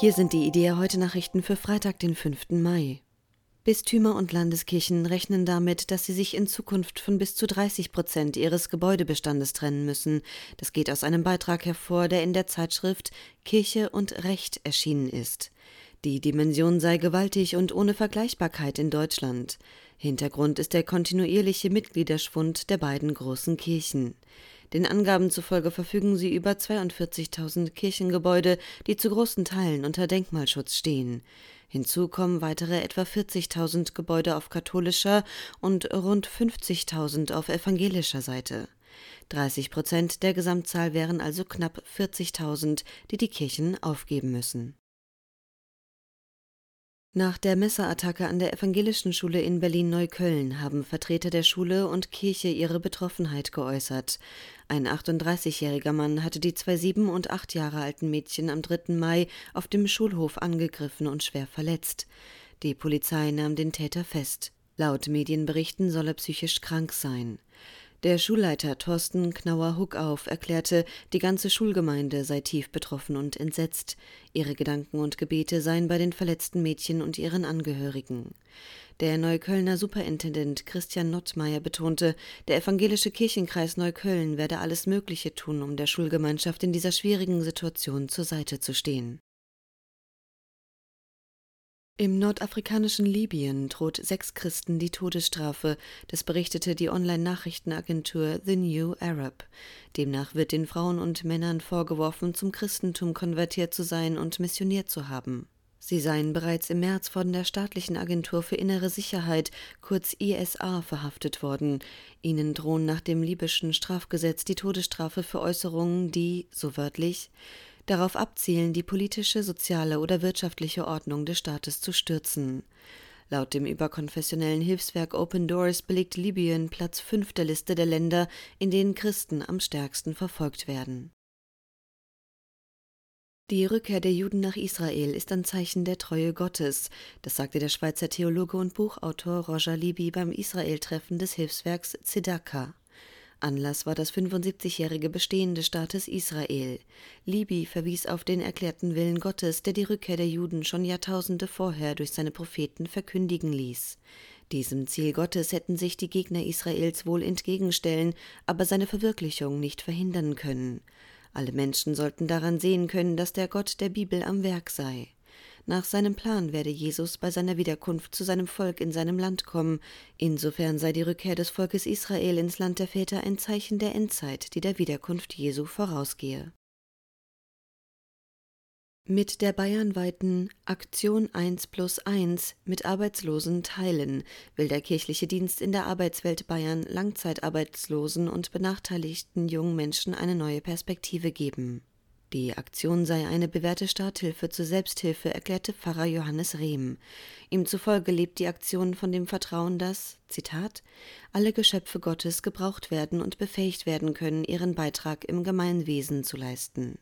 Hier sind die Idee heute Nachrichten für Freitag, den 5. Mai. Bistümer und Landeskirchen rechnen damit, dass sie sich in Zukunft von bis zu 30 Prozent ihres Gebäudebestandes trennen müssen. Das geht aus einem Beitrag hervor, der in der Zeitschrift Kirche und Recht erschienen ist. Die Dimension sei gewaltig und ohne Vergleichbarkeit in Deutschland. Hintergrund ist der kontinuierliche Mitgliederschwund der beiden großen Kirchen. Den Angaben zufolge verfügen sie über 42.000 Kirchengebäude, die zu großen Teilen unter Denkmalschutz stehen. Hinzu kommen weitere etwa 40.000 Gebäude auf katholischer und rund 50.000 auf evangelischer Seite. 30 Prozent der Gesamtzahl wären also knapp 40.000, die die Kirchen aufgeben müssen. Nach der Messerattacke an der evangelischen Schule in Berlin-Neukölln haben Vertreter der Schule und Kirche ihre Betroffenheit geäußert. Ein 38-jähriger Mann hatte die zwei sieben und acht Jahre alten Mädchen am 3. Mai auf dem Schulhof angegriffen und schwer verletzt. Die Polizei nahm den Täter fest. Laut Medienberichten soll er psychisch krank sein. Der Schulleiter Thorsten Knauer-Huckauf erklärte, die ganze Schulgemeinde sei tief betroffen und entsetzt. Ihre Gedanken und Gebete seien bei den verletzten Mädchen und ihren Angehörigen. Der Neuköllner Superintendent Christian Nottmeier betonte, der evangelische Kirchenkreis Neukölln werde alles Mögliche tun, um der Schulgemeinschaft in dieser schwierigen Situation zur Seite zu stehen. Im nordafrikanischen Libyen droht sechs Christen die Todesstrafe, das berichtete die Online-Nachrichtenagentur The New Arab. Demnach wird den Frauen und Männern vorgeworfen, zum Christentum konvertiert zu sein und missioniert zu haben. Sie seien bereits im März von der staatlichen Agentur für innere Sicherheit, kurz ISA, verhaftet worden. Ihnen drohen nach dem libyschen Strafgesetz die Todesstrafe für Äußerungen, die, so wörtlich, darauf abzielen, die politische, soziale oder wirtschaftliche Ordnung des Staates zu stürzen. Laut dem überkonfessionellen Hilfswerk Open Doors belegt Libyen Platz 5 der Liste der Länder, in denen Christen am stärksten verfolgt werden. Die Rückkehr der Juden nach Israel ist ein Zeichen der Treue Gottes, das sagte der Schweizer Theologe und Buchautor Roger Libby beim Israel-Treffen des Hilfswerks Tzedakah. Anlass war das 75-jährige Bestehen des Staates Israel. Libi verwies auf den erklärten Willen Gottes, der die Rückkehr der Juden schon Jahrtausende vorher durch seine Propheten verkündigen ließ. Diesem Ziel Gottes hätten sich die Gegner Israels wohl entgegenstellen, aber seine Verwirklichung nicht verhindern können. Alle Menschen sollten daran sehen können, dass der Gott der Bibel am Werk sei. Nach seinem Plan werde Jesus bei seiner Wiederkunft zu seinem Volk in seinem Land kommen. Insofern sei die Rückkehr des Volkes Israel ins Land der Väter ein Zeichen der Endzeit, die der Wiederkunft Jesu vorausgehe. Mit der bayernweiten Aktion 1 plus 1 mit Arbeitslosen teilen will der kirchliche Dienst in der Arbeitswelt Bayern Langzeitarbeitslosen und benachteiligten jungen Menschen eine neue Perspektive geben. Die Aktion sei eine bewährte Starthilfe zur Selbsthilfe, erklärte Pfarrer Johannes Rehm. Ihm zufolge lebt die Aktion von dem Vertrauen, dass, Zitat, alle Geschöpfe Gottes gebraucht werden und befähigt werden können, ihren Beitrag im Gemeinwesen zu leisten.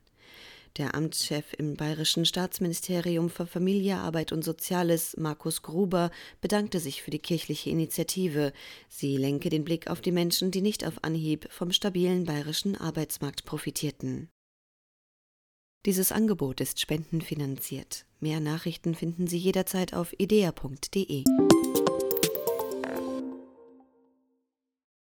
Der Amtschef im Bayerischen Staatsministerium für Familie, Arbeit und Soziales, Markus Gruber, bedankte sich für die kirchliche Initiative. Sie lenke den Blick auf die Menschen, die nicht auf Anhieb vom stabilen bayerischen Arbeitsmarkt profitierten. Dieses Angebot ist spendenfinanziert. Mehr Nachrichten finden Sie jederzeit auf idea.de.